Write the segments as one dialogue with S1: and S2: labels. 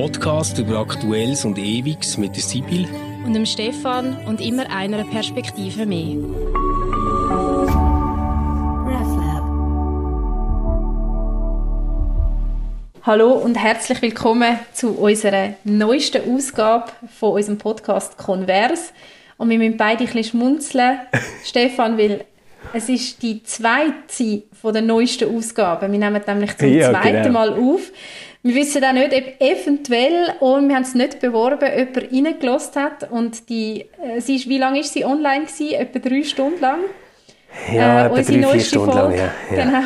S1: Podcast über Aktuelles und Ewiges mit der Sibyl
S2: und dem Stefan und immer einer Perspektive mehr. Hallo und herzlich willkommen zu unserer neuesten Ausgabe von unserem Podcast Converse. Und wir müssen beide ein bisschen schmunzeln. Stefan, weil es ist die zweite von der neuesten Ausgabe. Wir nehmen nämlich zum ja, zweiten genau. Mal auf. Wir wissen auch nicht, ob eventuell, und wir haben es nicht beworben, jemand reingelassen hat. Und die, äh, sie ist, wie lange ist sie online gewesen? Etwa drei Stunden lang?
S1: Ja, äh, etwa drei, vier Stunden Folge, lang, ja.
S2: ja. Genau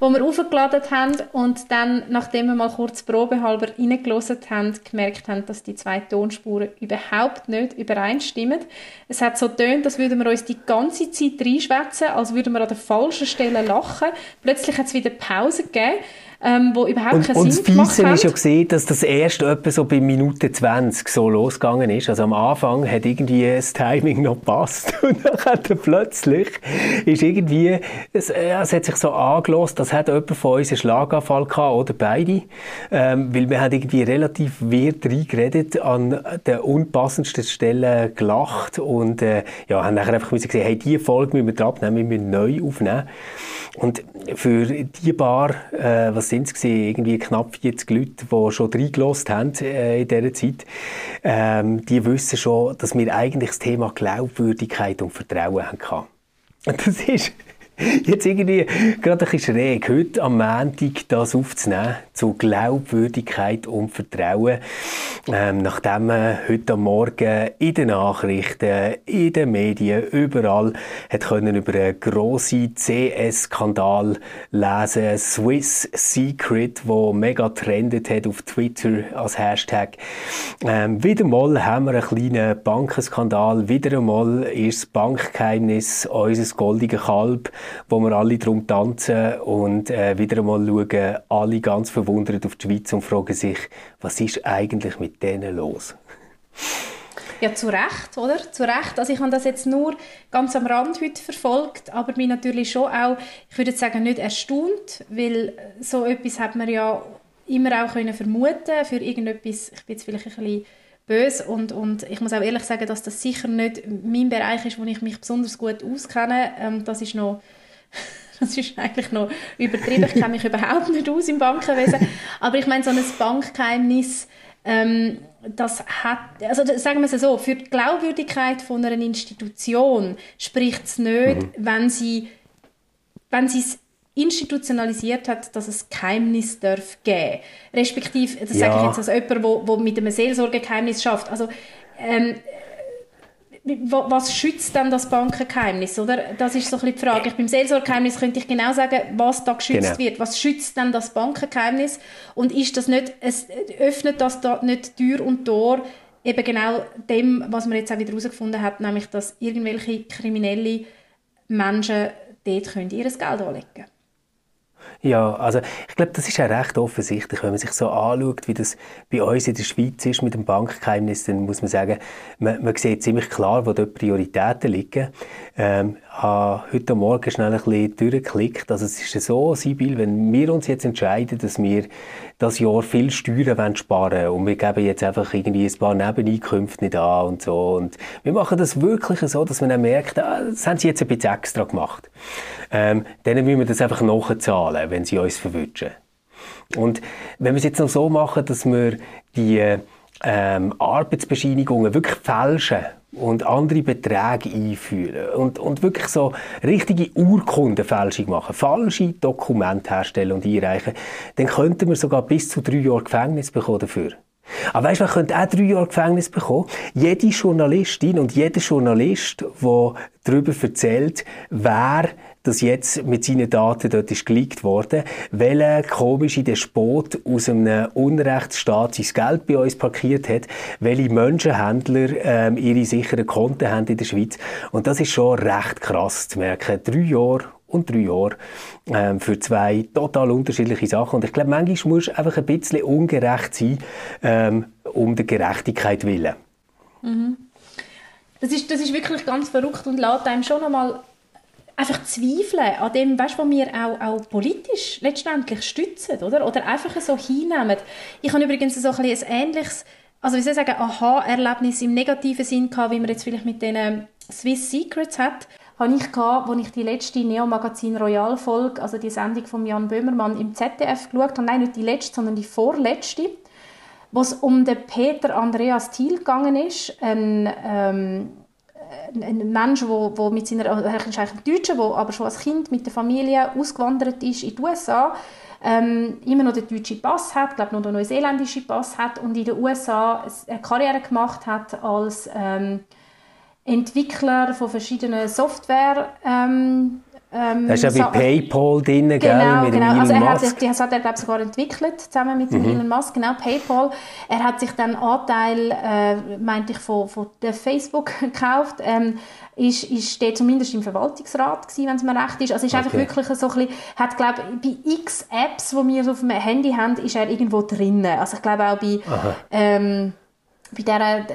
S2: wo wir aufgeladen haben und dann, nachdem wir mal kurz probehalber reingelassen haben, gemerkt haben, dass die zwei Tonspuren überhaupt nicht übereinstimmen. Es hat so tönt, als würden wir uns die ganze Zeit reinschwätzen, als würden wir an der falschen Stelle lachen. Plötzlich hat es wieder Pause gegeben ähm, wo überhaupt und, keinen
S1: und
S2: Sinn gemacht
S1: haben. Und das ist ja gesehen, dass das erst etwa so bei Minute 20 so losgegangen ist. Also am Anfang hat irgendwie das Timing noch gepasst und dann hat er plötzlich ist irgendwie, es, äh, es hat sich so angelost, das hat jemand von uns einen Schlaganfall gehabt oder beide, ähm, weil wir haben irgendwie relativ wild reingeredet, an der unpassendsten Stelle gelacht und äh, ja, haben nachher einfach müssen gesagt, hey, diese Folge müssen wir abnehmen, wir müssen neu aufnehmen. Und für die paar, äh, was sind es irgendwie knapp 40 Leute, die schon reingelassen haben äh, in dieser Zeit, ähm, die wissen schon, dass wir eigentlich das Thema Glaubwürdigkeit und Vertrauen. Und das ist Jetzt irgendwie gerade ein bisschen schräg, heute am Montag das aufzunehmen, zu Glaubwürdigkeit und Vertrauen. Ähm, nachdem man heute Morgen in den Nachrichten, in den Medien, überall hat können über einen grossen CS-Skandal lesen, Swiss Secret, wo mega trendet hat auf Twitter als Hashtag. Ähm, wieder mal haben wir einen kleinen Bankenskandal, wieder einmal ist das Bankgeheimnis unser goldiger Kalb wo wir alle drum tanzen und äh, wieder einmal schauen alle ganz verwundert auf die Schweiz und fragen sich, was ist eigentlich mit denen los?
S2: Ja, zu Recht, oder? Zu Recht. Also ich habe das jetzt nur ganz am Rand heute verfolgt, aber mich natürlich schon auch, ich würde sagen, nicht erstaunt, weil so etwas hat man ja immer auch können vermuten für irgendetwas, ich bin jetzt vielleicht ein bisschen böse und, und ich muss auch ehrlich sagen, dass das sicher nicht mein Bereich ist, wo ich mich besonders gut auskenne. Ähm, das ist noch das ist eigentlich noch übertrieben. Ich kenne mich überhaupt nicht aus im Bankenwesen. Aber ich meine, so ein Bankgeheimnis, ähm, das hat, also sagen wir es so, für die Glaubwürdigkeit von einer Institution spricht es nicht, mhm. wenn sie wenn sie es institutionalisiert hat, dass es Geheimnis darf geben. Respektive, das ja. sage ich jetzt als jemand, wo, wo mit einem Seelsorgegeheimnis schafft. Also ähm, was schützt denn das Bankengeheimnis, oder? Das ist so ein die Frage. Ich, beim Seelsorgegeheimnis könnte ich genau sagen, was da geschützt genau. wird. Was schützt denn das Bankengeheimnis? Und ist das nicht, es öffnet das da nicht Tür und Tor eben genau dem, was man jetzt auch wieder herausgefunden hat, nämlich, dass irgendwelche kriminelle Menschen dort können ihr Geld anlegen können.
S1: Ja, also ich glaube, das ist ja recht offensichtlich, wenn man sich so anschaut, wie das bei uns in der Schweiz ist mit dem Bankgeheimnis, dann muss man sagen, man, man sieht ziemlich klar, wo dort Prioritäten liegen. Ähm, habe heute Morgen schnell ein bisschen durchgeklickt. Also es ist so, Sibyl, wenn wir uns jetzt entscheiden, dass wir das Jahr viel Steuern sparen wollen und wir geben jetzt einfach irgendwie ein paar Nebeneinkünfte nicht an und so und wir machen das wirklich so, dass man dann merkt, ah, das haben sie jetzt ein bisschen extra gemacht. Ähm, dann müssen wir das einfach nachzahlen, wenn sie uns verwünschen. Und wenn wir es jetzt noch so machen, dass wir die ähm, Arbeitsbescheinigungen wirklich fälschen und andere Beträge einführen und, und wirklich so richtige Urkundenfälschung machen, falsche Dokumente herstellen und einreichen, dann könnten wir sogar bis zu drei Jahre Gefängnis bekommen dafür. Aber weißt du, man könnte auch drei Jahre Gefängnis bekommen. Jede Journalistin und jeder Journalist, der darüber erzählt, wer das jetzt mit seinen Daten dort ist geleakt worden, welcher komische Despot aus einem Unrechtsstaat sein Geld bei uns parkiert hat, welche Menschenhändler ähm, ihre sicheren Konten haben in der Schweiz. Und das ist schon recht krass zu merken. Drei Jahre und drei Jahre ähm, für zwei total unterschiedliche Sachen. Und ich glaube, manchmal muss einfach ein bisschen ungerecht sein, ähm, um der Gerechtigkeit willen.
S2: Mhm. Das ist, das ist wirklich ganz verrückt und lässt einem schon einmal einfach zweifeln an dem, weißt, was wir auch, auch politisch letztendlich stützen, oder? Oder einfach so hinnehmen. Ich habe übrigens so ein, ein ähnliches, also wie soll ich sagen, Aha-Erlebnis im negativen Sinn gehabt, wie man jetzt vielleicht mit den Swiss Secrets hat habe ich als ich die letzte Neo-Magazin Royal-Folge, also die Sendung von Jan Böhmermann im ZDF geschaut habe. Nein, nicht die letzte, sondern die vorletzte, wo es um den Peter Andreas Thiel gegangen ist, ein, ähm, ein Mensch, wo, wo mit seiner, er ist eigentlich ein Deutscher, der aber schon als Kind mit der Familie ausgewandert ist in die USA, ähm, immer noch den deutschen Pass hat, glaube noch den neuseeländischen Pass hat und in den USA eine Karriere gemacht hat als ähm, Entwickler von verschiedenen Software ähm,
S1: ähm, das ist ja bei PayPal drin, genau, gell,
S2: mit genau. Elon also er. Hat, das hat er, glaube sogar entwickelt, zusammen mit mhm. Elon Musk, genau, PayPal. Er hat sich dann Anteil, äh, meinte ich, von, von der Facebook gekauft. Ähm, ist, ist der zumindest im Verwaltungsrat gewesen, wenn es mir recht ist. Also ist okay. einfach wirklich so ein bisschen, hat glaube bei x Apps, die wir auf dem Handy haben, ist er irgendwo drin. Also ich glaube auch bei, ähm, bei der,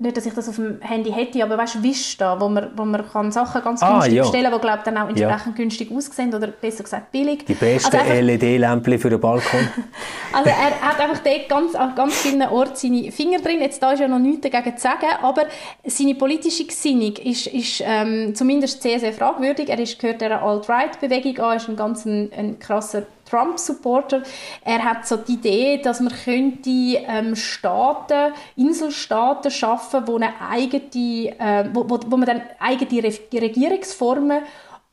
S2: nicht, dass ich das auf dem Handy hätte, aber weißt du, Vista, wo man, wo man kann Sachen ganz ah, günstig ja. bestellen kann, die glaube dann auch entsprechend ja. günstig aussehen oder besser gesagt billig.
S1: Die besten also LED-Lämpchen für den Balkon.
S2: also er hat einfach dort ganz, an ganz vielen Orten seine Finger drin. Jetzt da ist ja noch nichts dagegen zu sagen, aber seine politische Gesinnung ist, ist ähm, zumindest sehr, sehr fragwürdig. Er ist, gehört der Alt-Right-Bewegung an, ist ein ganz ein, ein krasser Trump-Supporter. Er hat so die Idee, dass man könnte ähm, Staaten, Inselstaaten schaffen, wo eine eigene, äh, wo, wo, wo man dann eigene Regierungsformen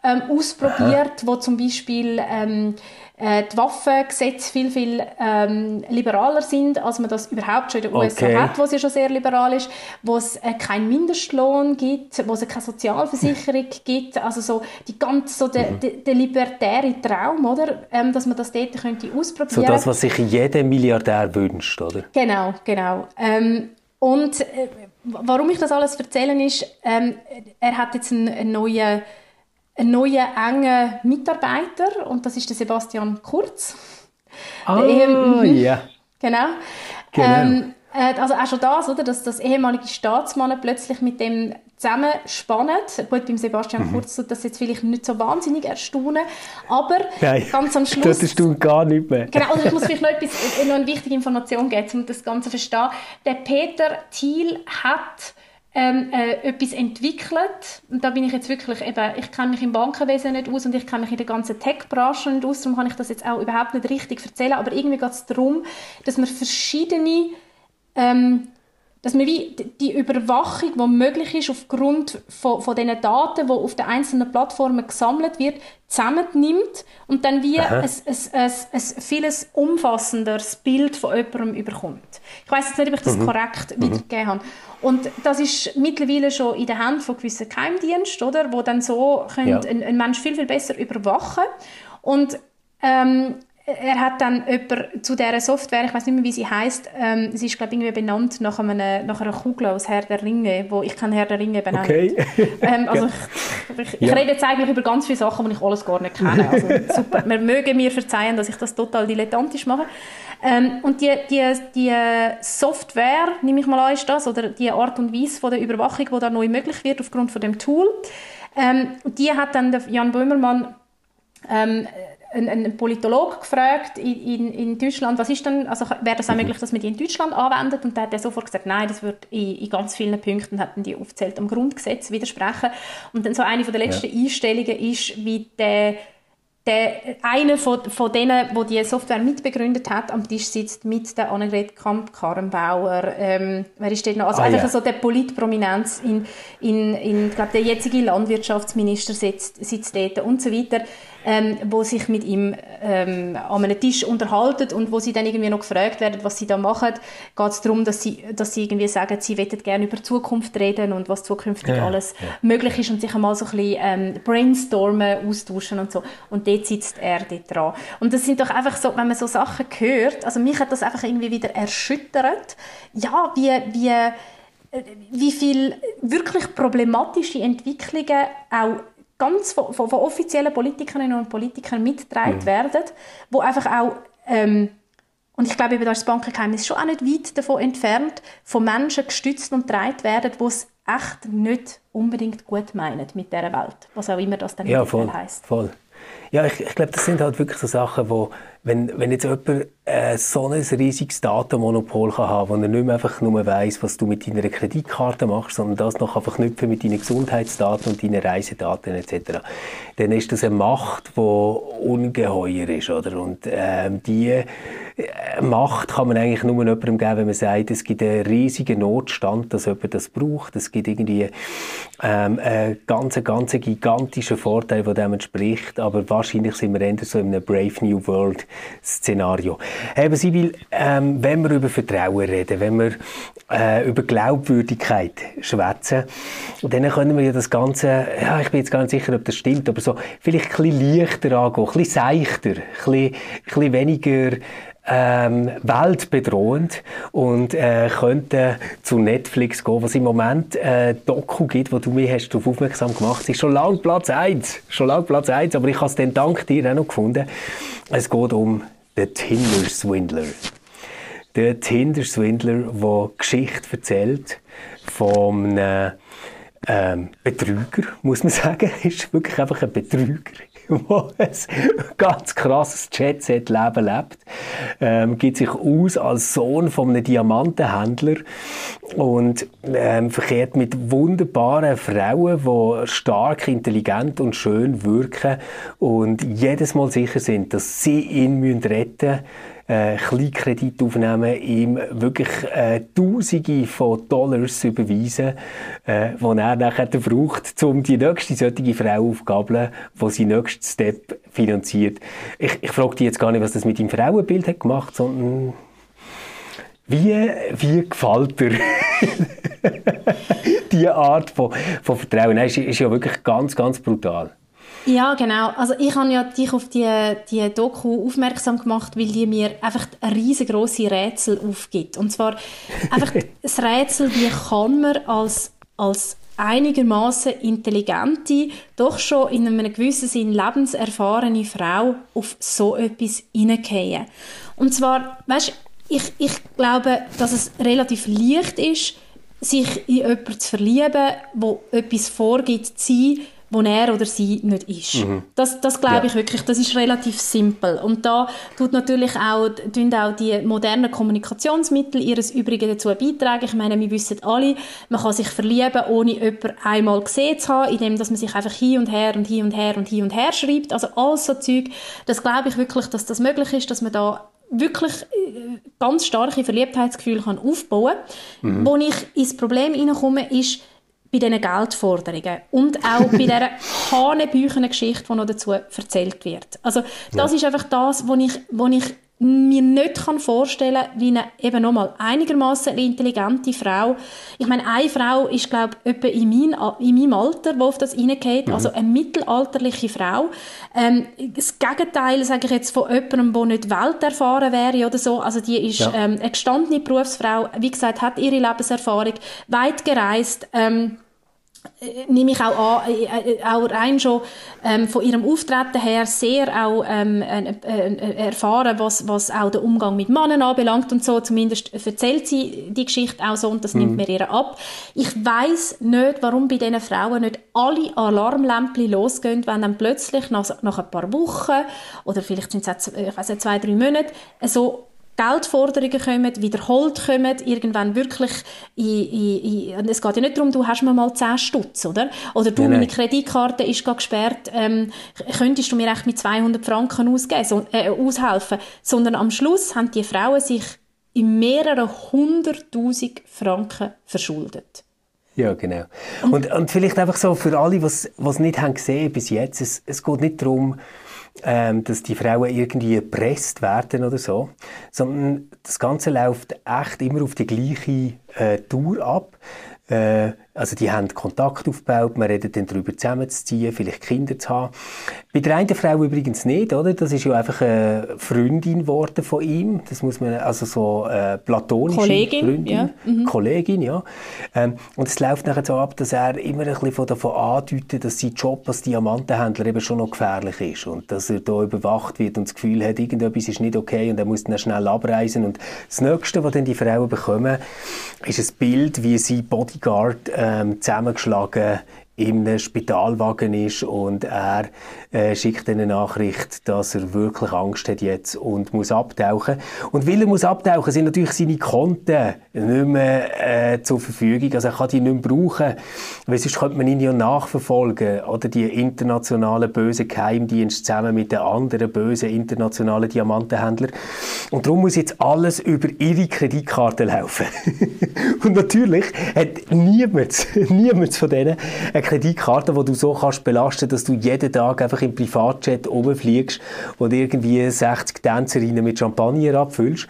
S2: ähm, ausprobiert, Aha. wo zum Beispiel ähm, äh, die Waffengesetze viel, viel ähm, liberaler sind, als man das überhaupt schon in den USA okay. hat, wo es ja schon sehr liberal ist, wo es äh, keinen Mindestlohn gibt, wo es keine Sozialversicherung gibt, also so die ganz so der, mhm. der, der libertäre Traum, oder, ähm, dass man das dort könnte ausprobieren.
S1: So das, was sich jeder Milliardär wünscht, oder?
S2: Genau, genau. Ähm, und äh, warum ich das alles erzähle ist, ähm, er hat jetzt einen, einen neuen einen neuen engen Mitarbeiter und das ist der Sebastian Kurz.
S1: Ah, oh, ja.
S2: Genau. genau. Ähm, äh, also auch schon das, oder, dass das ehemalige Staatsmann plötzlich mit dem zusammenspannen. Gut, beim Sebastian mhm. Kurz tut das jetzt vielleicht nicht so wahnsinnig erstaunen, aber Nein, ganz am Schluss...
S1: das erstaunt gar nicht mehr.
S2: Genau, also ich muss vielleicht noch, etwas, noch eine wichtige Information geben, um das Ganze zu verstehen. Der Peter Thiel hat ähm, äh, etwas entwickelt. Und da bin ich jetzt wirklich eben, ich kenne mich im Bankenwesen nicht aus und ich kenne mich in der ganzen Tech-Branche nicht aus, darum kann ich das jetzt auch überhaupt nicht richtig erzählen, aber irgendwie geht es darum, dass man verschiedene ähm, dass man wie die Überwachung, die möglich ist aufgrund von, von den Daten, die auf den einzelnen Plattformen gesammelt wird, zusammennimmt und dann wie ein, ein, ein, ein, vieles umfassenderes Bild von jemandem überkommt. Ich weiß jetzt nicht, ob ich das mhm. korrekt mhm. wiedergegeben habe. Und das ist mittlerweile schon in den Händen von gewissen Geheimdiensten, oder, wo dann so ja. einen, einen Mensch viel, viel besser überwachen Und ähm, er hat dann jemand zu dieser Software, ich weiß nicht mehr, wie sie heißt, ähm, sie ist glaube ich irgendwie benannt nach, einem, nach einer Kugel aus Herr der Ringe, wo ich kann Herr der Ringe benennen. Okay. ähm, also ich, ich, ich rede jetzt eigentlich über ganz viele Sachen, die ich alles gar nicht kenne. Also super. Man möge mir verzeihen, dass ich das total dilettantisch mache. Ähm, und die, die, die Software, nehme ich mal an, ist das, oder die Art und Weise von der Überwachung, die da neu möglich wird aufgrund von dem Tool, ähm, die hat dann Jan Böhmermann ähm, ein, ein Politolog gefragt in, in, in, Deutschland, was ist denn, also wäre das auch mhm. möglich, dass man die in Deutschland anwendet? Und da hat er sofort gesagt, nein, das wird in, in ganz vielen Punkten, hatten die aufzählt, am Grundgesetz widersprechen. Und dann so eine von der letzten ja. Einstellungen ist, wie der der, einer von, von denen, der die Software mitbegründet hat, am Tisch sitzt mit der Annegret Kamp-Karrenbauer. Ähm, wer ist denn noch? Also ah, einfach ja. so der Politprominenz in, in, in ich glaube, der jetzige Landwirtschaftsminister sitzt, sitzt dort und so weiter ähm, wo sich mit ihm ähm, an einem Tisch unterhalten und wo sie dann irgendwie noch gefragt werden, was sie da machen, geht es darum, dass sie, dass sie irgendwie sagen, sie möchten gerne über Zukunft reden und was zukünftig ja, alles ja. möglich ist und sich einmal so ein bisschen ähm, brainstormen, austauschen und so. Und dort sitzt er dort dran. Und das sind doch einfach so, wenn man so Sachen hört, also mich hat das einfach irgendwie wieder erschüttert, ja, wie, wie äh, wie viel wirklich problematische Entwicklungen auch ganz von, von, von offiziellen Politikerinnen und Politikern mitgetragen mhm. werden, wo einfach auch ähm, und ich glaube, da ist das Bankengeheimnis schon auch nicht weit davon entfernt, von Menschen gestützt und getragen werden, wo es echt nicht unbedingt gut meinen mit dieser Welt, was auch immer das dann
S1: ja, voll, heisst. voll. Ja, ich, ich glaube, das sind halt wirklich so Sachen, wo, wenn, wenn jetzt jemand äh, so ein riesiges Datenmonopol kann haben, wo er nicht mehr einfach nur weiss, was du mit deiner Kreditkarte machst, sondern das noch einfach knüpfen mit deinen Gesundheitsdaten und deinen Reisedaten etc., dann ist das eine Macht, die ungeheuer ist, oder? Und ähm, die äh, Macht kann man eigentlich nur jemandem geben, wenn man sagt, es gibt einen riesigen Notstand, dass jemand das braucht. Es gibt irgendwie ähm, einen ganz, ganz gigantischen Vorteil, der dem entspricht, aber wahrscheinlich sind wir eher so in einem Brave New World Szenario. Eben, Sibyl, ähm, wenn wir über Vertrauen reden, wenn wir äh, über Glaubwürdigkeit schwätzen, dann können wir ja das Ganze, ja, ich bin jetzt gar nicht sicher, ob das stimmt, aber so vielleicht ein bisschen leichter angehen, ein bisschen seichter, ein bisschen, ein bisschen weniger ähm, weltbedrohend und äh, könnte zu Netflix gehen, was im Moment äh, Doku gibt, wo du mich hast darauf aufmerksam gemacht hast. ist schon lange Platz 1, schon lange Platz 1, aber ich habe es dann dank dir auch noch gefunden. Es geht um der Tinder Swindler. Der Tinder Swindler, der Geschichte erzählt von einem ähm, Betrüger, muss man sagen. ist wirklich einfach ein Betrüger, der ein ganz krasses Jet-Set-Leben lebt. Ähm, gibt sich aus als Sohn von einem Diamantenhändler und ähm, verkehrt mit wunderbaren Frauen, die stark, intelligent und schön wirken und jedes Mal sicher sind, dass sie ihn retten müssen äh, Kleinkredit aufnehmen, ihm wirklich äh, Tausende von Dollars überweisen, äh, die er nachher braucht, um die nächste solche Frau aufzugabeln, die sein nächsten Step finanziert. Ich, ich frage dich jetzt gar nicht, was das mit dem Frauenbild hat gemacht, sondern wie, wie gefällt dir diese Art von, von Vertrauen? Nein, ist, ist ja wirklich ganz, ganz brutal.
S2: Ja, genau. Also ich habe ja dich auf die, die Doku aufmerksam gemacht, weil die mir einfach ein riesengroße Rätsel aufgibt. Und zwar einfach das Rätsel, wie kann man als, als einigermaßen intelligente, doch schon in einem gewissen Sinn lebenserfahrene Frau auf so etwas hineingehen. Und zwar, weißt, ich, ich glaube, dass es relativ leicht ist, sich in jemanden zu verlieben, wo etwas vorgibt zu sein, wo er oder sie nicht ist. Mhm. Das, das glaube ja. ich wirklich, das ist relativ simpel. Und da tut natürlich auch, tun auch die modernen Kommunikationsmittel ihres Übrigen dazu beitragen. Ich meine, wir wissen alle, man kann sich verlieben, ohne jemanden einmal gesehen zu haben, indem dass man sich einfach hin und her und hin und her und hin und her schreibt. Also alles so Zeug, das glaube ich wirklich, dass das möglich ist, dass man da wirklich äh, ganz starke Verliebtheitsgefühle kann aufbauen kann. Mhm. Wo ich ins Problem hineinkomme, ist, bei diesen Geldforderungen und auch bei dieser hanebüchenen Geschichte, die noch dazu erzählt wird. Also das ja. ist einfach das, was ich, wo ich mir nicht kann vorstellen wie eine eben nochmal einigermaßen intelligente Frau. Ich meine, eine Frau ist, glaube ich, etwa in, mein, in meinem Alter, die auf das reingeht, mhm. also eine mittelalterliche Frau. Ähm, das Gegenteil, sage ich jetzt, von jemandem, der nicht welterfahren wäre oder so, also die ist ja. ähm, eine gestandene Berufsfrau, wie gesagt, hat ihre Lebenserfahrung, weit gereist, ähm, äh, nehme ich auch an, äh, äh, auch rein schon ähm, von ihrem Auftreten her sehr auch ähm, äh, äh, erfahren, was, was auch den Umgang mit Männern anbelangt und so. Zumindest erzählt sie die Geschichte auch so und das mhm. nimmt mir ihr ab. Ich weiß nicht, warum bei diesen Frauen nicht alle Alarmlämpchen losgehen, wenn dann plötzlich nach, nach ein paar Wochen oder vielleicht sind es ich nicht, zwei, drei Monate so Geldforderungen kommen, wiederholt kommen, irgendwann wirklich in, in, in, es geht ja nicht darum, du hast mir mal 10 Stutz, oder? Oder du, nein, meine Kreditkarte ist gesperrt, ähm, könntest du mir echt mit 200 Franken ausgeben, so, äh, aushelfen? Sondern am Schluss haben die Frauen sich in mehreren hunderttausend Franken verschuldet.
S1: Ja, genau. Und, und vielleicht einfach so für alle, die es nicht haben gesehen bis jetzt, es, es geht nicht darum, ähm, dass die Frauen irgendwie erpresst werden oder so, sondern das Ganze läuft echt immer auf die gleiche äh, Tour ab. Äh, also die haben Kontakt aufgebaut, man redet dann darüber zusammenzuziehen, vielleicht Kinder zu haben. Bei der einen Frau übrigens nicht, oder? Das ist ja einfach eine Freundin geworden von ihm. Das muss man, also so äh, platonische
S2: Kollegin,
S1: Freundin.
S2: Ja.
S1: Mhm. Kollegin, ja. Ähm, und es läuft nachher so ab, dass er immer ein bisschen davon andeutet, dass sein Job als Diamantenhändler eben schon noch gefährlich ist und dass er da überwacht wird und das Gefühl hat, irgendetwas ist nicht okay und er muss dann schnell abreisen. Und das Nächste, was dann die Frauen bekommen, ist ein Bild, wie sie Bodyguard äh, ähm, zusammengeschlagen einem Spitalwagen ist und er äh, schickt eine Nachricht, dass er wirklich Angst hat jetzt und muss abtauchen. Und weil er muss abtauchen, sind natürlich seine Konten nicht mehr äh, zur Verfügung. Also er kann die nicht mehr brauchen, weil sonst könnte man ihn ja nachverfolgen oder die internationalen bösen Geheimdienste zusammen mit den anderen bösen internationalen Diamantenhändlern. Und darum muss jetzt alles über ihre Kreditkarte laufen. und natürlich hat niemand, niemand von denen Kreditkarte, die du so kannst belasten, dass du jeden Tag einfach im Privatjet rumfliegst und irgendwie 60 Tänzerinnen mit Champagner abfüllst.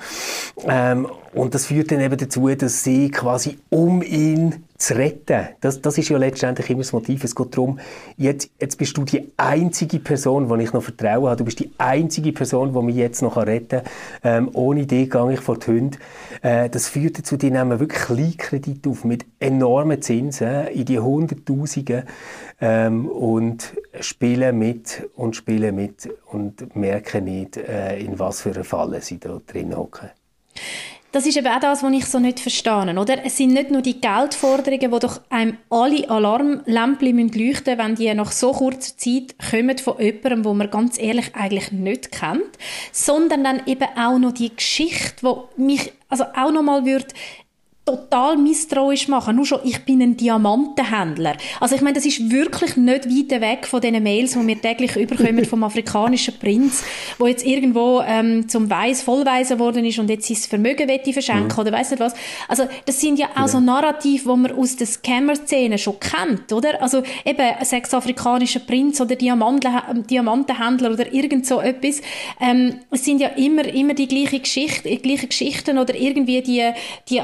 S1: Ähm, und das führt dann eben dazu, dass sie quasi um ihn zu retten. Das, das ist ja letztendlich immer das Motiv. Es geht darum, jetzt, jetzt bist du die einzige Person, die ich noch Vertrauen habe. Du bist die einzige Person, die mich jetzt noch retten kann. Ähm, ohne dich gehe ich vor die Hunde. Äh, das führt dazu, die nehmen wirklich Kleinkredite auf mit enormen Zinsen in die Hunderttausenden ähm, und spielen mit und spielen mit und merken nicht, äh, in was für eine Falle sie da drin hocken
S2: das ist eben auch das, was ich so nicht verstehe. Oder? Es sind nicht nur die Geldforderungen, wo doch einem alle Alarmlämpchen leuchten müssen, wenn die nach so kurzer Zeit kommen von jemandem, wo man ganz ehrlich eigentlich nicht kennt, sondern dann eben auch noch die Geschichte, wo mich also auch nochmal würde total misstrauisch machen. Nur schon, ich bin ein Diamantenhändler. Also ich meine, das ist wirklich nicht weit weg von den Mails, die wir täglich überkommen vom afrikanischen Prinz, wo jetzt irgendwo ähm, zum Weiss vollweisen worden ist und jetzt sein Vermögen wette verschenken mhm. oder weiß nicht was. Also das sind ja auch ja. so Narrative, die man aus der Scammer-Szene schon kennt, oder? Also eben, sechs afrikanischer Prinz oder Diamantenhändler oder irgend so etwas. Ähm, es sind ja immer, immer die gleichen Geschichte, die gleichen Geschichten oder irgendwie die, die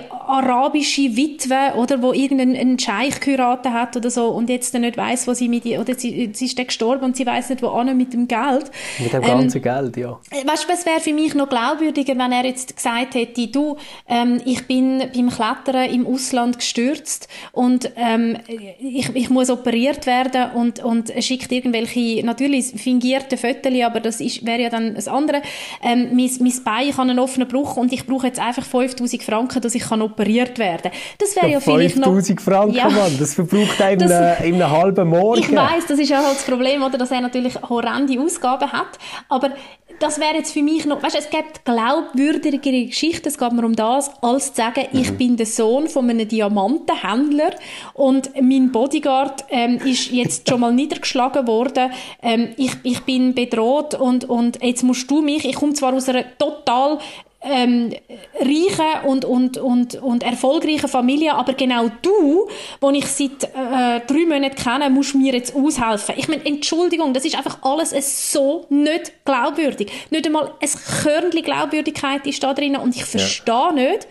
S2: arabische Witwe, oder, wo irgendeinen Scheich geheiratet hat oder so und jetzt nicht weiß, wo sie mit ihr, oder sie, sie ist gestorben und sie weiß nicht, wo an mit dem Geld.
S1: Mit dem ganzen ähm, Geld, ja.
S2: Weißt du, es wäre für mich noch glaubwürdiger, wenn er jetzt gesagt hätte, du, ähm, ich bin beim Klettern im Ausland gestürzt und ähm, ich, ich muss operiert werden und, und schickt irgendwelche, natürlich fingierte Fotos, aber das wäre ja dann das andere. Ähm, mein, mein Bein kann einen offenen Bruch und ich brauche jetzt einfach 5000 Franken, dass ich kann operieren operiert werden. Das wäre ja, ja vielleicht noch...
S1: 5000 Franken, ja, Mann, das verbraucht einem das, in, in einem halben Morgen.
S2: Ich weiß, das ist ja halt das Problem, oder, dass er natürlich horrende Ausgaben hat, aber das wäre jetzt für mich noch, weißt, es gibt glaubwürdigere Geschichten, es geht mir um das, als zu sagen, mhm. ich bin der Sohn von einem Diamantenhändler und mein Bodyguard ähm, ist jetzt schon mal niedergeschlagen worden, ähm, ich, ich bin bedroht und, und jetzt musst du mich, ich komme zwar aus einer total ähm, reichen und, und, und, und erfolgreichen Familie, aber genau du, wo ich seit äh, drei Monaten kenne, musst mir jetzt aushelfen. Ich meine, Entschuldigung, das ist einfach alles so nicht glaubwürdig. Nicht einmal ein Körnchen Glaubwürdigkeit ist da drin und ich verstehe ja. nicht,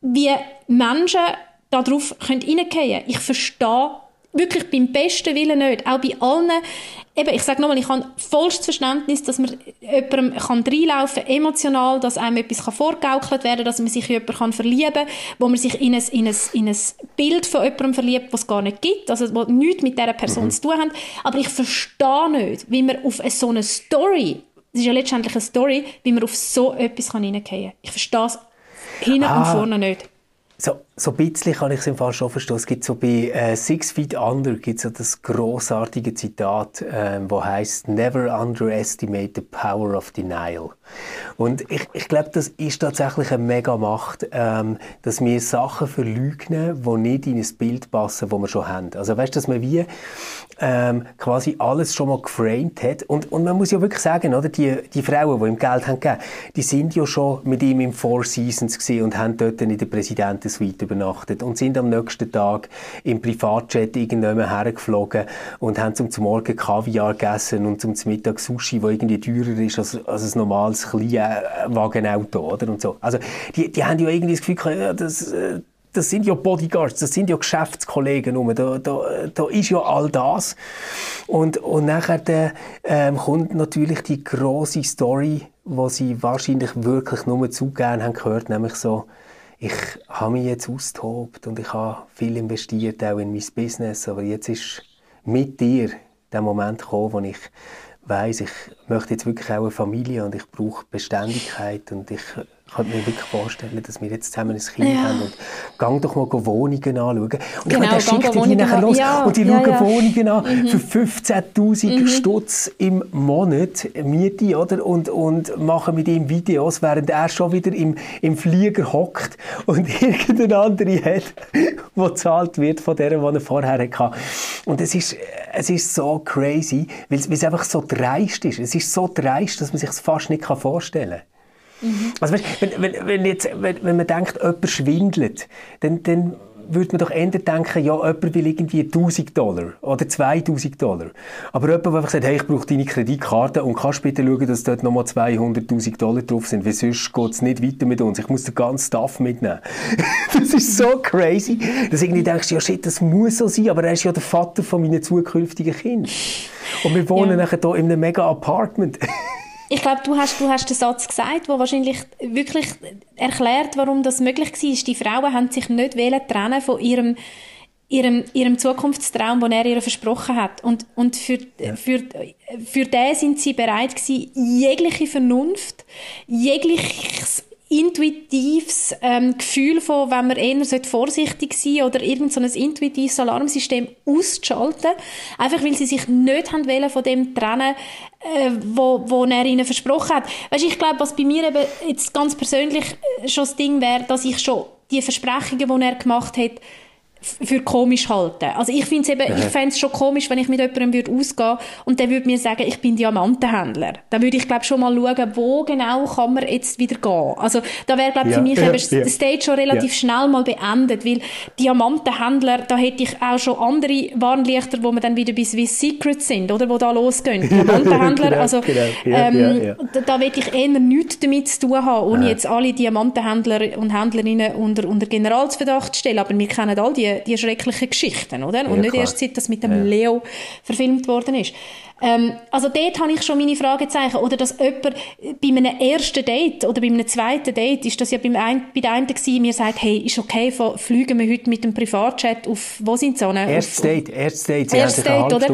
S2: wie Menschen darauf reingehen können. Ich verstehe wirklich beim besten Willen nicht. Auch bei allen, eben, ich sage nochmal, ich habe vollstes Verständnis, dass man jemandem kann reinlaufen kann, emotional, dass einem etwas kann vorgaukelt werden dass man sich in jemanden kann verlieben kann, wo man sich in ein, in, ein, in ein Bild von jemandem verliebt, was es gar nicht gibt, also was nichts mit dieser Person mhm. zu tun hat. Aber ich verstehe nicht, wie man auf so eine Story, es ist ja letztendlich eine Story, wie man auf so etwas kann kann. Ich verstehe es hinten ah. und vorne nicht.
S1: So, so ein bisschen kann ich es im Fall schon verstehen. Es gibt so bei äh, Six Feet Under gibt so das großartige Zitat, äh, wo heißt Never underestimate the power of denial. Und ich, ich glaube, das ist tatsächlich eine mega Macht, ähm, dass wir Sachen verleugnen, die nicht in ein Bild passen, das wir schon haben. Also weißt, dass man wie ähm, quasi alles schon mal geframed hat. Und, und man muss ja wirklich sagen, oder, die, die Frauen, die ihm Geld haben gegeben, die sind ja schon mit ihm im Four Seasons gesehen und haben dort in der Präsidentensuite übernachtet und sind am nächsten Tag im Privatjet irgendwann hergeflogen und haben zum Morgen Kaviar gegessen und zum Mittag Sushi, wo irgendwie teurer ist als, als ein normales Kleinwagenauto, oder? Und so. Also, die, die haben ja irgendwie das Gefühl, ja, das, äh, das sind ja Bodyguards, das sind ja Geschäftskollegen. Da, da, da ist ja all das. Und, und nachher der, ähm, kommt natürlich die große Story, wo sie wahrscheinlich wirklich nur zu gern haben gehört, nämlich so, ich habe mich jetzt austobt und ich habe viel investiert, auch in mein Business, aber jetzt ist mit dir der Moment gekommen, wo ich weiß, ich möchte jetzt wirklich auch eine Familie und ich brauche Beständigkeit und ich könnte mir wirklich vorstellen, dass wir jetzt zusammen ein Kind ja. haben und gang doch mal Wohnungen anschauen. Und genau, ich meine, schickt die nachher los ja, und die ja, schauen ja. Wohnungen an mhm. für 15'000 mhm. Stutz im Monat Miete, oder? Und, und machen mit ihm Videos, während er schon wieder im, im Flieger hockt und irgendeine andere hat, die gezahlt wird von der, die er vorher hatte. Und es ist, es ist so crazy, weil es einfach so dreist ist. Es ist so dreist, dass man sich es fast nicht vorstellen kann. Mhm. Also, weißt, wenn, wenn, wenn, jetzt, wenn, wenn man denkt, jemand schwindelt, dann, dann würde man doch eher denken, ja, jemand will irgendwie 1000 Dollar oder 2000 Dollar. Aber jemand, der einfach sagt, hey, ich brauche deine Kreditkarte und kannst bitte schauen, dass dort nochmal 200'000 Dollar drauf sind, weil sonst geht es nicht weiter mit uns. Ich muss den ganzen Stuff mitnehmen. das ist so crazy, dass irgendwie denkst, ja shit, das muss so sein, aber er ist ja der Vater von meinen zukünftigen Kindern. Und wir wohnen ja. nachher hier in einem mega Apartment
S2: ich glaube, du hast, du hast den Satz gesagt, der wahrscheinlich wirklich erklärt, warum das möglich war. Die Frauen haben sich nicht trennen von ihrem ihrem, ihrem Zukunftstraum, den er ihr versprochen hat. Und, und für, ja. für, für den sind sie bereit gewesen, jegliche Vernunft, jegliches intuitives ähm, Gefühl von, wenn man eher vorsichtig sein oder irgend so ein intuitives Alarmsystem auszuschalten, einfach weil sie sich nicht haben wollen von dem trennen, äh, wo, wo er ihnen versprochen hat. Weißt, ich glaube, was bei mir eben jetzt ganz persönlich äh, schon das Ding wäre, dass ich schon die Versprechungen, die er gemacht hat, für komisch halten. Also ich finde eben, ich fände es schon komisch, wenn ich mit jemandem würde ausgehen und der würde mir sagen, ich bin Diamantenhändler. Dann würde ich glaube schon mal schauen, wo genau kann man jetzt wieder gehen. Also da wäre glaube ja, für mich ja, eben ja. der Stage schon relativ schnell mal beendet, weil Diamantenhändler, da hätte ich auch schon andere Warnlichter, wo man dann wieder bei Swiss Secrets sind, oder, wo da losgehen. Diamantenhändler, genau, also genau. Ähm, da, da will ich eher nichts damit zu tun haben, ohne jetzt alle Diamantenhändler und Händlerinnen unter, unter Generalsverdacht zu stellen, aber wir kennen all die die, die schrecklichen Geschichten, oder? Und ja, nicht klar. erst seit das mit dem ja. Leo verfilmt worden ist. Ähm, also dort habe ich schon meine Fragezeichen. Oder dass jemand bei einem ersten Date oder bei einem zweiten Date, ist das ja beim ein, bei der einen gewesen, mir sagt, hey, ist okay, fliegen wir heute mit dem Privatjet auf, wo sind sie?
S1: Erstes Date, erstes Date,
S2: Sie erstes Date, oder?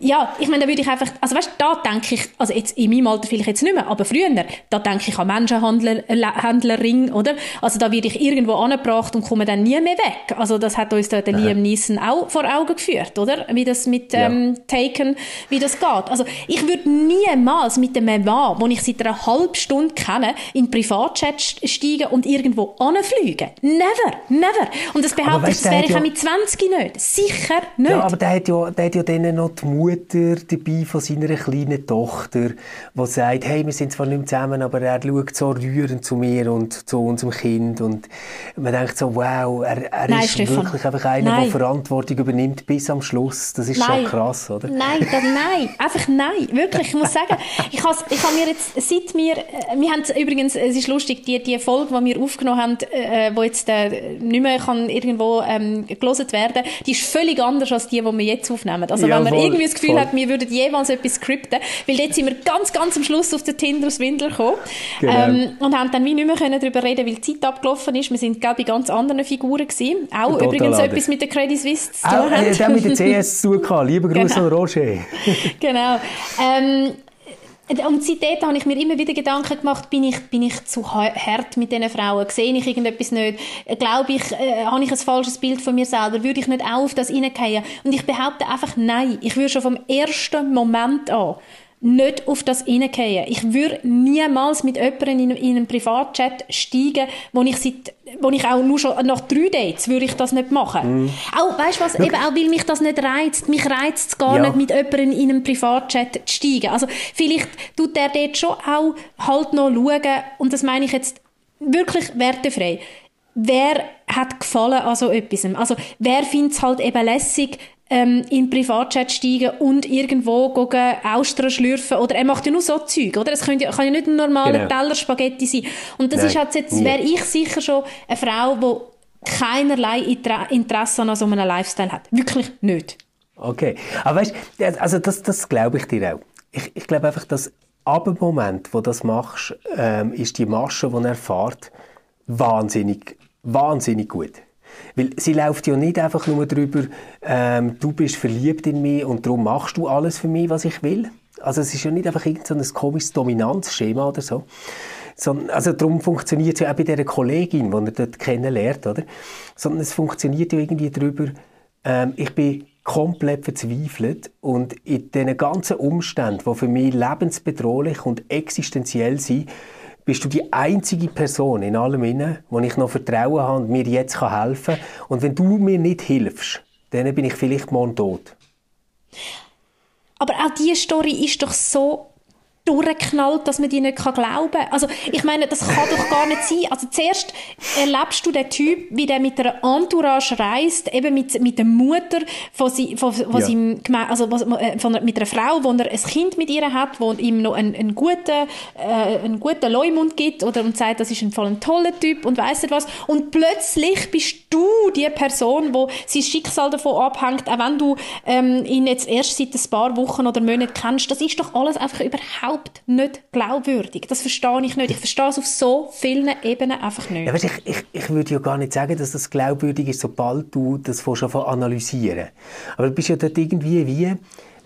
S2: Ja, ich meine, da würde ich einfach, also weißt, da denke ich, also jetzt in meinem Alter vielleicht jetzt nicht mehr, aber früher, da denke ich an Menschenhändlerring, oder? Also da werde ich irgendwo angebracht und komme dann nie mehr weg. Also das hat uns da der Liam Neeson auch vor Augen geführt, oder? Wie das mit ähm, ja. Taken, wie das geht geht. Also ich würde niemals mit einem Mann, den ich seit einer halben Stunde kenne, in den Privatchat steigen und irgendwo anfliegen. Never, never. Und das behaupte ich, das wäre ich ja... auch mit 20 nicht. Sicher nicht.
S1: Ja, aber der hat ja, der hat ja dann noch die Mutter dabei von seiner kleinen Tochter, die sagt, hey, wir sind zwar nicht mehr zusammen, aber er schaut so rührend zu mir und zu unserem Kind und man denkt so, wow, er, er Nein, ist Stefan. wirklich einfach einer, Nein. der Verantwortung übernimmt bis am Schluss. Das ist Nein. schon krass, oder?
S2: Nein, das, nein. Einfach nein, wirklich, ich muss sagen, ich habe ich hab mir jetzt, seit wir, äh, wir haben übrigens, es ist lustig, die, die Folge, die wir aufgenommen haben, äh, wo jetzt äh, nicht mehr kann irgendwo ähm, gelesen werden, die ist völlig anders als die, die wir jetzt aufnehmen. Also ja, wenn man voll, irgendwie das Gefühl voll. hat, wir würden jemals etwas skripten, weil jetzt sind wir ganz, ganz am Schluss auf den Tinder-Swindler gekommen genau. ähm, und haben dann wie nicht mehr können darüber reden, weil die Zeit abgelaufen ist. Wir sind, glaube ich, ganz anderen Figuren gewesen. Auch Total übrigens anders. etwas mit der Credit Suisse zu
S1: tun. Auch, äh, der mit der CS zu Lieber Grüße genau. an Roger.
S2: genau. Ähm, und seitdem habe ich mir immer wieder Gedanken gemacht, bin ich, bin ich zu hart mit diesen Frauen? Sehe ich irgendetwas nicht? Glaube ich, äh, habe ich ein falsches Bild von mir selber? Würde ich nicht auch auf das hineingehen? Und ich behaupte einfach nein. Ich würde schon vom ersten Moment an nicht auf das hineingehen. Ich würde niemals mit jemandem in, in einen Privatchat steigen, wo ich, seit, wo ich auch nur schon nach drei Dates würde ich das nicht machen. Mm. Auch, weißt du was, Look. eben auch, weil mich das nicht reizt. Mich reizt es gar ja. nicht, mit jemandem in einen Privatchat zu steigen. Also vielleicht tut der dort schon auch halt noch schauen, und das meine ich jetzt wirklich wertefrei. Wer hat gefallen an so etwas? Also, wer findet es halt eben lässig, ähm, in Privatchat steigen und irgendwo gehen, Austern schlürfen oder er macht ja nur so Zeug, oder? Es kann ja, kann ja nicht ein normaler genau. Teller Spaghetti sein. Und das Nein, ist halt jetzt, wäre ich sicher schon eine Frau, die keinerlei Interesse an so einem Lifestyle hat. Wirklich nicht.
S1: Okay. Aber weißt also das, das glaube ich dir auch. Ich, ich glaube einfach, dass ab dem Moment, wo du das machst, ähm, ist die Masche, die er fährt, wahnsinnig, wahnsinnig gut. Weil sie läuft ja nicht einfach nur darüber, ähm, du bist verliebt in mich und darum machst du alles für mich, was ich will. Also es ist ja nicht einfach irgendein so komisches Dominanzschema oder so. Sondern, also darum funktioniert es ja auch bei dieser Kollegin, die er dort kennenlernt, oder? Sondern es funktioniert ja irgendwie darüber, ähm, ich bin komplett verzweifelt und in diesen ganzen Umständen, die für mich lebensbedrohlich und existenziell sind, bist du die einzige Person in allem inne, wo ich noch Vertrauen habe und mir jetzt helfen kann. Und wenn du mir nicht hilfst, dann bin ich vielleicht morgen tot.
S2: Aber auch diese Story ist doch so durchknallt, dass man die nicht glauben kann. Also, ich meine, das kann doch gar nicht sein. Also, zuerst erlebst du den Typ, wie der mit einer Entourage reist, eben mit, mit der Mutter von, sie, von, von ja. seinem, also, äh, von, mit einer Frau, wo er ein Kind mit ihr hat, wo ihm noch einen, einen guten, äh, einen guten Leumund gibt, oder, und sagt, das ist ein, voll ein toller Typ, und weiss was. Und plötzlich bist du die Person, wo sein Schicksal davon abhängt, auch wenn du ähm, ihn jetzt erst seit ein paar Wochen oder Monaten kennst. Das ist doch alles einfach überhaupt überhaupt nicht glaubwürdig. Das verstehe ich nicht. Ich verstehe es auf so vielen Ebenen einfach nicht.
S1: Ja, weißt, ich, ich, ich würde ja gar nicht sagen, dass das glaubwürdig ist, sobald du das schon analysieren Aber du bist ja dort irgendwie wie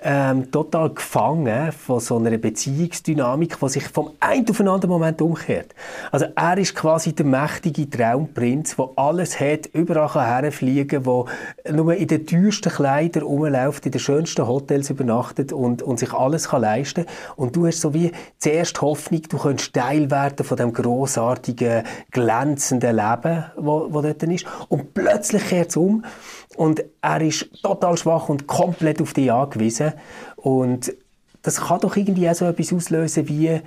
S1: ähm, total gefangen von so einer Beziehungsdynamik, die sich vom einen auf den anderen Moment umkehrt. Also er ist quasi der mächtige Traumprinz, der alles hat, überall kann herfliegen, der nur in den teuersten Kleidern rumläuft, in den schönsten Hotels übernachtet und, und sich alles kann leisten Und du hast so wie zuerst Hoffnung, du könntest Teil werden von dem großartigen, glänzenden Leben, wo dort ist. Und plötzlich kehrt es um und er ist total schwach und komplett auf dich angewiesen. Und das kann doch irgendwie auch so etwas auslösen wie,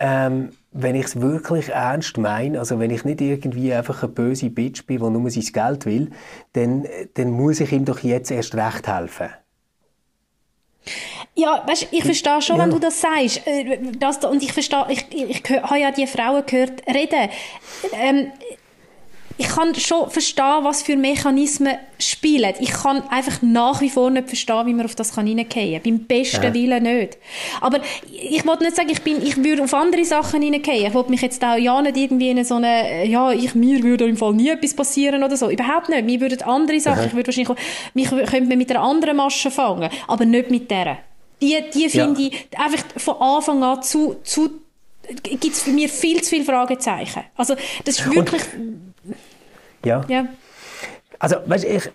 S1: ähm, wenn ich es wirklich ernst meine, also wenn ich nicht irgendwie einfach eine böse Bitch bin, die nur sein Geld will, dann, dann muss ich ihm doch jetzt erst recht helfen.
S2: Ja, weißt, ich verstehe schon, ja. wenn du das sagst. Äh, das, und ich verstehe, ich, ich, ich, habe ja die Frauen gehört reden. Ähm, ich kann schon verstehen, was für Mechanismen spielen. Ich kann einfach nach wie vor nicht verstehen, wie man auf das hineingehen kann. Beim besten ja. Willen nicht. Aber ich wollte nicht sagen, ich, bin, ich würde auf andere Sachen hineingehen. Ich wollte mich jetzt auch ja nicht irgendwie in so eine, ja, ich, mir würde im Fall nie etwas passieren oder so. Überhaupt nicht. Mir würden andere Sachen, ja. ich würde wahrscheinlich, mich könnte man mit einer anderen Masche fangen. Aber nicht mit der. Die, die finde ja. ich einfach von Anfang an zu, zu gibt es für mich viel zu viele Fragezeichen. Also das ist wirklich... Und
S1: ja. ja. Also, weißt, ich,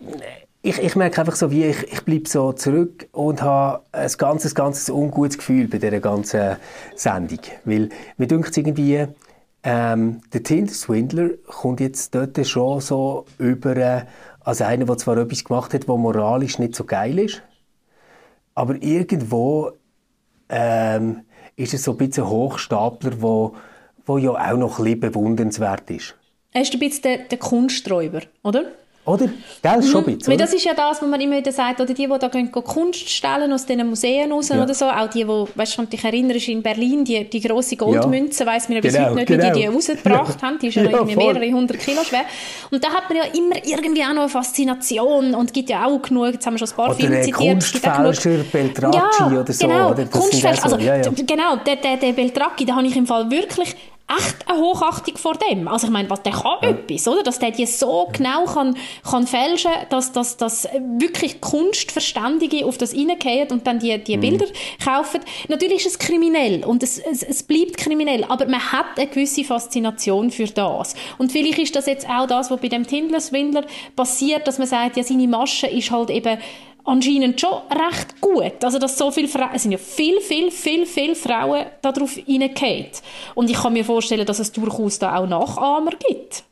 S1: ich, ich merke einfach so, wie ich, ich bleibe so zurück und habe ein ganzes, ganzes ungutes Gefühl bei dieser ganzen Sendung. Weil mir denkt irgendwie, ähm, der Tinder-Swindler kommt jetzt dort schon so über äh, als einer, der zwar etwas gemacht hat, was moralisch nicht so geil ist, aber irgendwo ähm, ist es so ein bisschen Hochstapler, wo, wo ja auch noch ein bisschen bewundernswert ist.
S2: Er ist ein bisschen der, der Kunsträuber, oder?
S1: Oder? Gell, schon ein bisschen,
S2: Das ist ja das, was man immer wieder sagt, oder die, die da gehen, Kunst stellen aus diesen Museen raus ja. oder so, auch die, die, weißt du, dich erinnerst, in Berlin, die, die grosse Goldmünze, ja. weiss man ja bis genau, heute nicht, genau. wie die genau. die rausgebracht haben, die ist ja, ja irgendwie mehrere hundert Kilo schwer. Und da hat man ja immer irgendwie auch noch eine Faszination und gibt ja auch genug, jetzt haben wir schon ein paar
S1: oder Filme zitiert. Kunstfälscher, Beltracci
S2: ja,
S1: oder so.
S2: Genau, oder? Kunstfälscher, also, ja, ja. genau, der, der, der Beltracchi, da habe ich im Fall wirklich echt eine Hochachtung vor dem. Also ich meine, was der kann ja. etwas, oder? Dass der die so genau kann, kann fälschen, dass, dass, dass wirklich Kunstverständige auf das reingehen und dann die, die mhm. Bilder kaufen. Natürlich ist es kriminell und es, es, es bleibt kriminell, aber man hat eine gewisse Faszination für das. Und vielleicht ist das jetzt auch das, was bei dem Tindler-Swindler passiert, dass man sagt, ja, seine Masche ist halt eben anscheinend schon recht gut. Also, dass so viele Frauen, es sind ja viel, viel, viel, viel Frauen darauf hineingehen. Und ich kann mir vorstellen, dass es durchaus da auch Nachahmer gibt.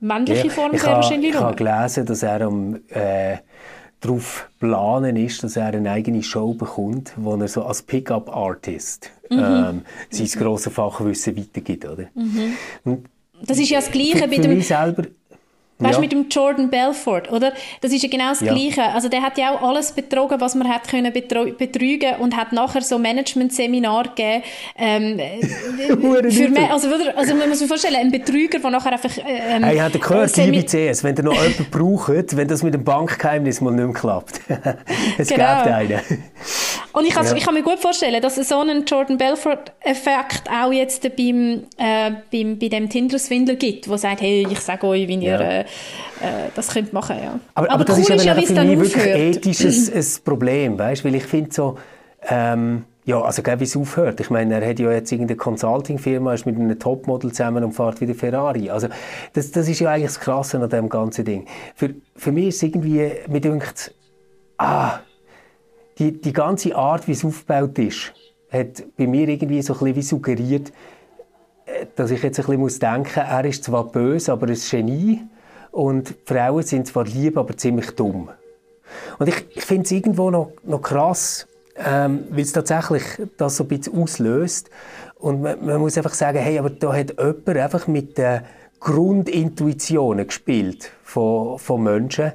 S2: Männliche ja, Formen
S1: wäre wahrscheinlich Ich habe gelesen, dass er um, äh, darauf planen ist, dass er eine eigene Show bekommt, wo er so als Pickup-Artist mhm. ähm, sein mhm. grosses Fachwissen weitergibt. Oder?
S2: Mhm. das ist ja das Gleiche bei dem... Selber, Weißt du, ja. mit dem Jordan Belfort, oder? Das ist ja genau das ja. Gleiche. Also der hat ja auch alles betrogen, was man hat können betrügen und hat nachher so Management-Seminar gegeben. Ähm, für mehr, also, also man muss sich vorstellen, ein Betrüger, der nachher einfach...
S1: Ähm, hey, hat er gehört, äh, liebe CS, wenn ihr noch jemanden braucht, wenn das mit dem Bankgeheimnis mal nicht mehr klappt. es genau. gibt einen.
S2: Und ich kann, ja. ich kann mir gut vorstellen, dass es so einen Jordan Belfort-Effekt auch jetzt beim, äh, beim, bei dem Tinder-Swindler gibt, der sagt, hey, ich sage euch, wie ihr äh, äh, das könnt machen, ja.
S1: Aber, aber, aber das cool ist, ist ja für mich wirklich ethisches ein Problem, weißt? Weil ich finde so, ähm, ja, also wie es aufhört. Ich meine, er hat ja jetzt irgendeine Consulting-Firma, ist mit einem Topmodel zusammen und fährt wieder Ferrari. Also das, das ist ja eigentlich das Krasse an dem ganzen Ding. Für, für mich ist es irgendwie, mir denkt, ah, die, die ganze Art, wie es aufgebaut ist, hat bei mir irgendwie so ein bisschen wie suggeriert, äh, dass ich jetzt ein bisschen muss denken, er ist zwar böse, aber ein Genie und Frauen sind zwar lieb, aber ziemlich dumm. Und ich, ich finde es irgendwo noch, noch krass, ähm, weil es tatsächlich das so ein bisschen auslöst. Und man, man, muss einfach sagen, hey, aber da hat jemand einfach mit den Grundintuitionen gespielt von, von Menschen,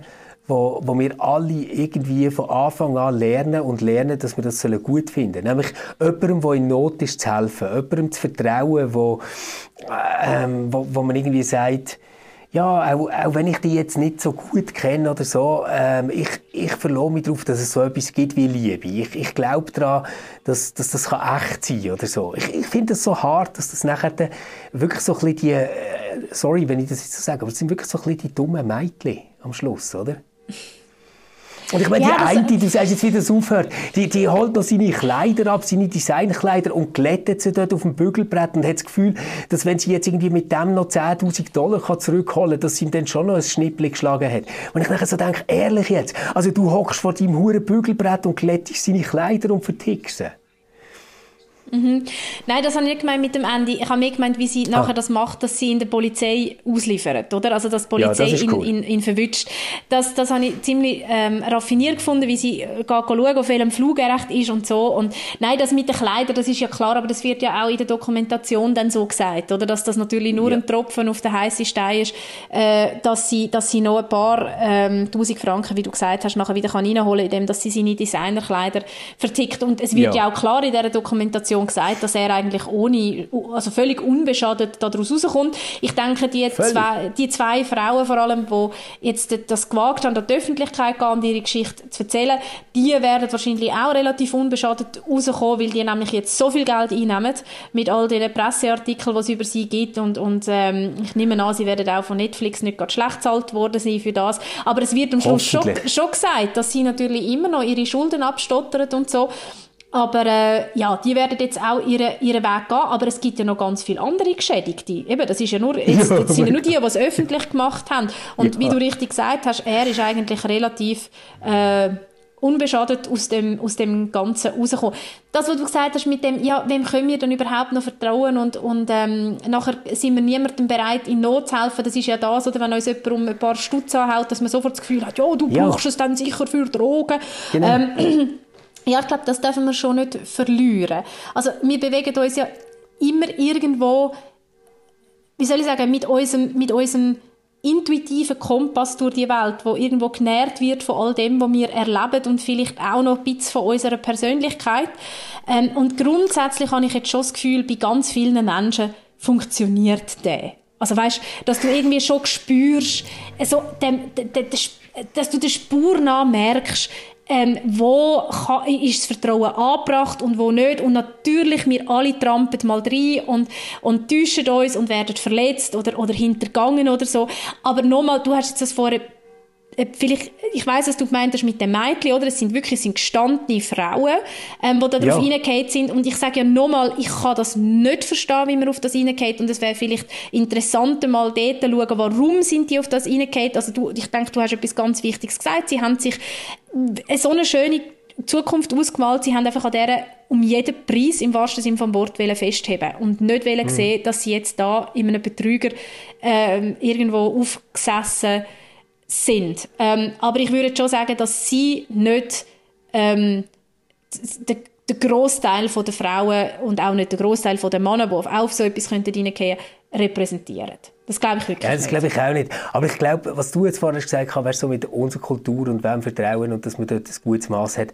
S1: wo, wo wir alle irgendwie von Anfang an lernen und lernen, dass wir das gut finden sollen. Nämlich jemandem, der in Not ist, zu helfen. Jemandem zu vertrauen, wo, ähm, wo, wo man irgendwie sagt, ja, auch, auch wenn ich die jetzt nicht so gut kenne oder so, ähm, ich, ich verlasse mich darauf, dass es so etwas gibt wie Liebe. Ich, ich glaube daran, dass, dass das kann echt sein oder so. Ich, ich finde das so hart, dass das nachher wirklich so ein bisschen die, äh, sorry, wenn ich das jetzt so sage, aber es sind wirklich so ein bisschen die dummen Mädchen am Schluss, oder? Und ich meine, ja, die eine, du sagst jetzt wieder, das aufhört, die, die holt noch seine Kleider ab, seine Designkleider und glättet sie dort auf dem Bügelbrett und hat das Gefühl, dass wenn sie jetzt irgendwie mit dem noch 10'000 Dollar kann zurückholen kann, dass sie ihm dann schon noch ein Schnippel geschlagen hat. Und ich nachher so denke, ehrlich jetzt, also du hockst vor deinem huren Bügelbrett und glättest seine Kleider und vertickst sie.
S2: Mhm. Nein, das habe ich nicht gemeint mit dem Ende. Ich habe mehr gemeint, wie sie ah. nachher das macht, dass sie in der Polizei ausliefert, oder? Also, dass die Polizei ja, das ihn, ihn, ihn, verwünscht. Das, das habe ich ziemlich ähm, raffiniert gefunden, wie sie äh, schauen, auf welchem Flug er recht ist und so. Und nein, das mit den Kleidern, das ist ja klar, aber das wird ja auch in der Dokumentation dann so gesagt, oder? Dass das natürlich nur ja. ein Tropfen auf den heißen Stein ist, äh, dass sie, dass sie noch ein paar ähm, tausend Franken, wie du gesagt hast, nachher wieder kann reinholen kann, indem dass sie seine Designerkleider vertickt. Und es wird ja, ja auch klar in dieser Dokumentation Situation gesagt, dass er eigentlich ohne, also völlig unbeschadet daraus rauskommt. Ich denke, die zwei, die zwei Frauen vor allem, die jetzt das gewagt haben, an die Öffentlichkeit gehen und ihre Geschichte zu erzählen, die werden wahrscheinlich auch relativ unbeschadet rauskommen, weil die nämlich jetzt so viel Geld einnehmen mit all den Presseartikeln, die es über sie gibt und, und ähm, ich nehme an, sie werden auch von Netflix nicht gerade schlecht bezahlt worden sein für das. Aber es wird am Schluss schon, schon gesagt, dass sie natürlich immer noch ihre Schulden abstottern und so. Aber äh, ja, die werden jetzt auch ihren, ihren Weg gehen, aber es gibt ja noch ganz viele andere Geschädigte. Eben, das ist ja nur, jetzt, jetzt sind ja nur die, die es öffentlich gemacht haben. Und ja. wie du richtig gesagt hast, er ist eigentlich relativ äh, unbeschadet aus dem, aus dem Ganzen rausgekommen. Das, was du gesagt hast mit dem, ja, wem können wir denn überhaupt noch vertrauen und, und ähm, nachher sind wir niemandem bereit, in Not zu helfen, das ist ja das, oder wenn uns jemand um ein paar Stutz anhält, dass man sofort das Gefühl hat, ja, du ja. brauchst es dann sicher für Drogen. Genau. Ähm, ja, ich glaube, das dürfen wir schon nicht verlieren. Also wir bewegen uns ja immer irgendwo, wie soll ich sagen, mit unserem, mit unserem intuitiven Kompass durch die Welt, wo irgendwo genährt wird von all dem, was wir erleben und vielleicht auch noch ein bisschen von unserer Persönlichkeit. Ähm, und grundsätzlich habe ich jetzt schon das Gefühl, bei ganz vielen Menschen funktioniert der. Also weißt, dass du irgendwie schon spürst, also, dem, dem, dem, dass du der Spur nach merkst, ähm, wo kann, ist das Vertrauen angebracht und wo nicht. Und natürlich, wir alle trampen mal rein und, und täuschen uns und werden verletzt oder, oder hintergangen oder so. Aber nochmal, du hast jetzt das vorher äh, vielleicht, ich weiß, was du gemeint hast mit den Mädchen, oder? Es sind wirklich sind gestandene Frauen, ähm, die da drauf ja. reingehauen sind. Und ich sage ja nochmal, ich kann das nicht verstehen, wie man auf das reingeht. Und es wäre vielleicht interessanter, mal dort zu schauen, warum sind die auf das reingehauen. Also du, ich denke, du hast etwas ganz Wichtiges gesagt. Sie haben sich so eine schöne Zukunft ausgemalt. Sie haben einfach an dieser um jeden Preis im wahrsten Sinne vom Wort festheben und nicht mhm. sehen, dass sie jetzt da in einem Betrüger ähm, irgendwo aufgesessen sind. Ähm, aber ich würde schon sagen, dass sie nicht ähm, der, der Großteil der Frauen und auch nicht der Großteil der Männer, die auf so etwas reingehen könnten, repräsentieren. Das glaube ich wirklich
S1: ja, das glaube ich auch nicht. Aber ich glaube, was du jetzt vorhin gesagt hast, wäre so mit unserer Kultur und wem Vertrauen und dass man dort ein gutes Maß hat.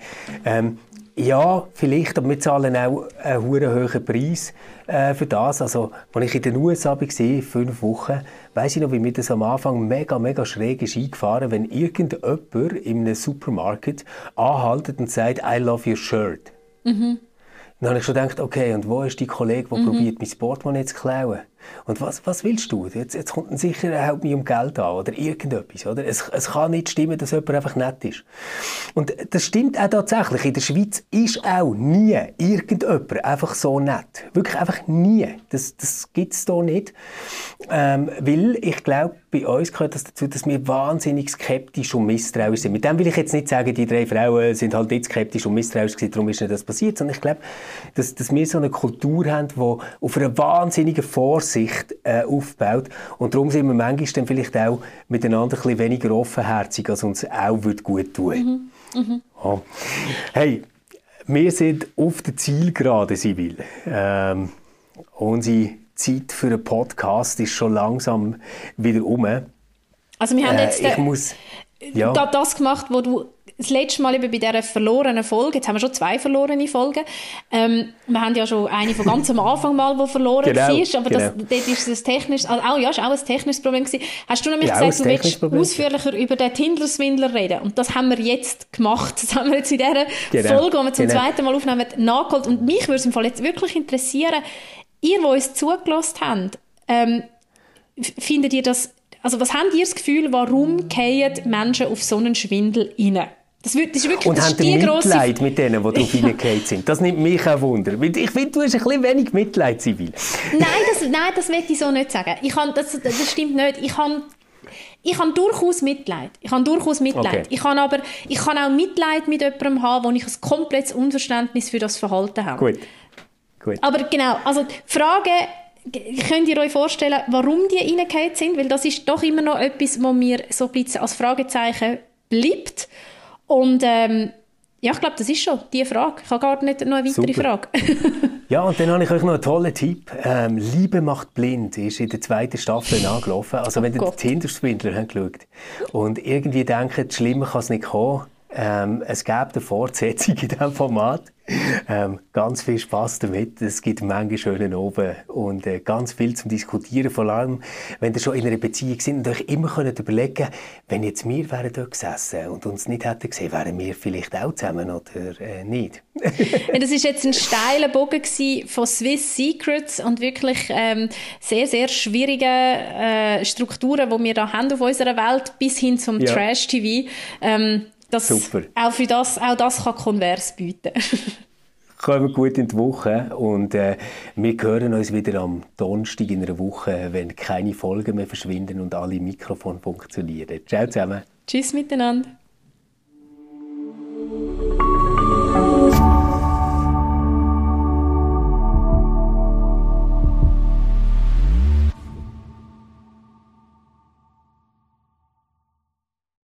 S1: Ähm, ja, vielleicht, aber wir zahlen auch einen hohen Preis äh, für das. Also, als ich in den USA war, fünf Wochen, weiss ich noch, wie mir das am Anfang mega, mega schräg ist eingefahren, wenn irgendjemand in einem Supermarkt anhaltet und sagt, I love your shirt. Mhm. Dann habe ich schon gedacht, okay, und wo ist die Kollege, der mhm. probiert, mein Portemonnaie zu klauen? Und was, was willst du? Jetzt, jetzt kommt sicher Help mich um Geld an oder irgendetwas. Oder? Es, es kann nicht stimmen, dass jemand einfach nett ist. Und das stimmt auch tatsächlich. In der Schweiz ist auch nie irgendjemand einfach so nett. Wirklich einfach nie. Das, das gibt es hier nicht. Ähm, weil ich glaube, bei uns gehört das dazu, dass wir wahnsinnig skeptisch und misstrauisch sind. Mit dem will ich jetzt nicht sagen, die drei Frauen sind halt nicht skeptisch und misstrauisch gewesen, darum ist nicht das passiert, sondern ich glaube, dass, dass wir so eine Kultur haben, die auf einer wahnsinnigen Vorsicht äh, aufbaut und darum sind wir manchmal dann vielleicht auch miteinander ein bisschen weniger offenherzig, als uns auch gut tun. Mhm. Mhm. Oh. Hey, wir sind auf der Zielgerade, Sibyl. Ähm, unsere Zeit für einen Podcast ist schon langsam wieder um.
S2: Also wir haben äh, jetzt äh, muss, ja. das gemacht, wo du das letzte Mal eben bei dieser verlorenen Folge, jetzt haben wir schon zwei verlorene Folgen, ähm, wir haben ja schon eine von ganz am Anfang mal, die verloren genau, war, aber genau. das, dort ist es technisch, also auch, ja, ist auch ein technisches Problem gewesen. Hast du nämlich ja, gesagt, du willst Problem. ausführlicher über den Tinder-Swindler reden und das haben wir jetzt gemacht. Das haben wir jetzt in dieser genau, Folge, die wir zum genau. zweiten Mal aufnehmen, nachgeholt und mich würde es im Fall jetzt wirklich interessieren, ihr, die uns zugelassen habt, ähm, findet ihr das, also was habt ihr das Gefühl, warum gehen Menschen auf so einen Schwindel rein?
S1: Das, wird, das ist wirklich, und das haben die Mitleid mit denen, die darauf hineingefallen sind? Das nimmt mich auch Wunder. Ich finde, du hast ein bisschen wenig Mitleid, Sibyl.
S2: nein, das, nein, das will ich so nicht sagen. Ich kann, das, das stimmt nicht. Ich habe ich habe durchaus Mitleid. Ich habe durchaus Mitleid. Okay. Ich kann aber ich kann auch Mitleid mit jemandem haben, wo ich ein komplettes Unverständnis für das Verhalten habe.
S1: Gut. Gut.
S2: Aber genau, also die Frage, könnt ihr euch vorstellen, warum die reingefallen sind? Weil das ist doch immer noch etwas, wo mir so ein bisschen als Fragezeichen bleibt. Und ähm, ja, ich glaube, das ist schon die Frage. Ich habe gar nicht noch eine weitere Super. Frage.
S1: ja, und dann habe ich euch noch einen tollen Tipp. Ähm, Liebe macht blind ist in der zweiten Staffel angelaufen. Also oh wenn ihr den Tinder-Swindler geschaut und irgendwie denkt, schlimmer kann es nicht kommen, ähm, es gibt eine Fortsetzung in diesem Format. Ähm, ganz viel Spaß damit. Es gibt Menge schönen oben und äh, ganz viel zum Diskutieren. Vor allem, wenn ihr schon in einer Beziehung sind und euch immer könnt überlegen, wenn jetzt wir wären dort gesessen und uns nicht hätten gesehen, wären wir vielleicht auch zusammen oder äh, nicht.
S2: ja, das ist jetzt ein steiler Bogen von Swiss Secrets und wirklich ähm, sehr sehr schwierige äh, Strukturen, die wir da haben auf unserer Welt bis hin zum ja. Trash TV. Ähm, dass Super. auch für das, auch das kann Konvers bieten.
S1: Kommen gut in die Woche und äh, wir hören uns wieder am Donnerstag in einer Woche, wenn keine Folgen mehr verschwinden und alle Mikrofone funktionieren. Ciao zusammen.
S2: Tschüss miteinander.